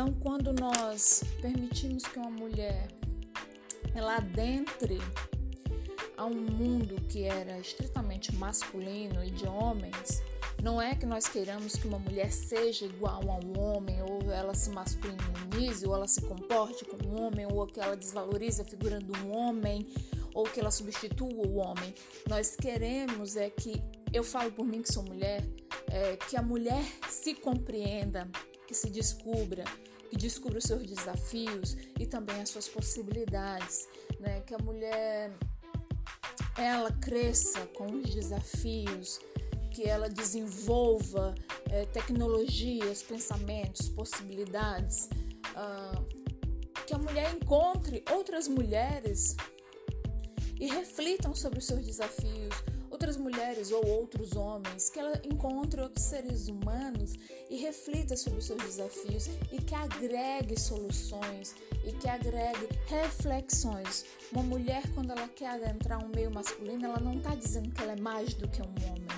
Então, quando nós permitimos que uma mulher ela adentre a um mundo que era estritamente masculino e de homens, não é que nós queiramos que uma mulher seja igual a um homem, ou ela se masculinize, ou ela se comporte como um homem, ou que ela desvalorize a figura de um homem, ou que ela substitua o homem. Nós queremos é que, eu falo por mim que sou mulher, é, que a mulher se compreenda, que se descubra, que descubra os seus desafios e também as suas possibilidades, né? Que a mulher ela cresça com os desafios, que ela desenvolva é, tecnologias, pensamentos, possibilidades, uh, que a mulher encontre outras mulheres e reflitam sobre os seus desafios, outras mulheres ou outros homens, que ela encontre outros seres humanos e reflita sobre os seus desafios e que agregue soluções e que agregue reflexões. Uma mulher, quando ela quer adentrar um meio masculino, ela não está dizendo que ela é mais do que um homem.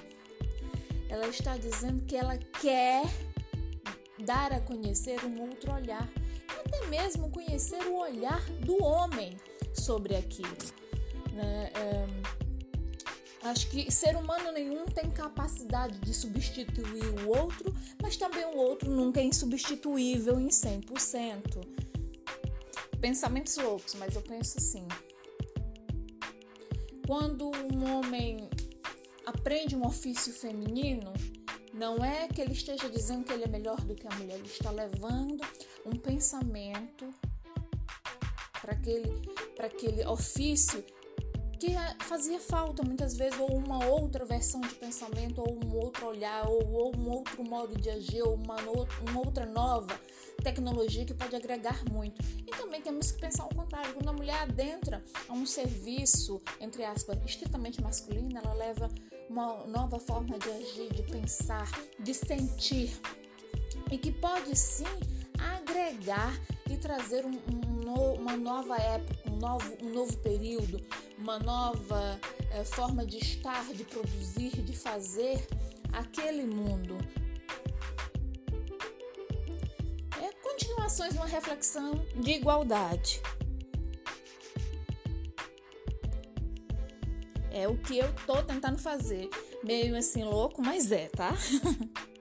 Ela está dizendo que ela quer dar a conhecer um outro olhar, até mesmo conhecer o olhar do homem sobre aquilo. Né? Acho que ser humano nenhum tem capacidade de substituir o outro, mas também o outro nunca é insubstituível em 100%. Pensamentos loucos, mas eu penso assim. Quando um homem aprende um ofício feminino, não é que ele esteja dizendo que ele é melhor do que a mulher, ele está levando um pensamento para aquele, para aquele ofício que fazia falta muitas vezes, ou uma outra versão de pensamento, ou um outro olhar, ou, ou um outro modo de agir, ou uma, uma outra nova tecnologia que pode agregar muito. E também temos que pensar o contrário: quando a mulher adentra a um serviço, entre aspas, estritamente masculino, ela leva uma nova forma de agir, de pensar, de sentir, e que pode sim agregar e trazer um, um, uma nova época, um novo, um novo período, uma nova é, forma de estar, de produzir, de fazer aquele mundo. É continuações de uma reflexão de igualdade. É o que eu tô tentando fazer. Meio assim louco, mas é, tá?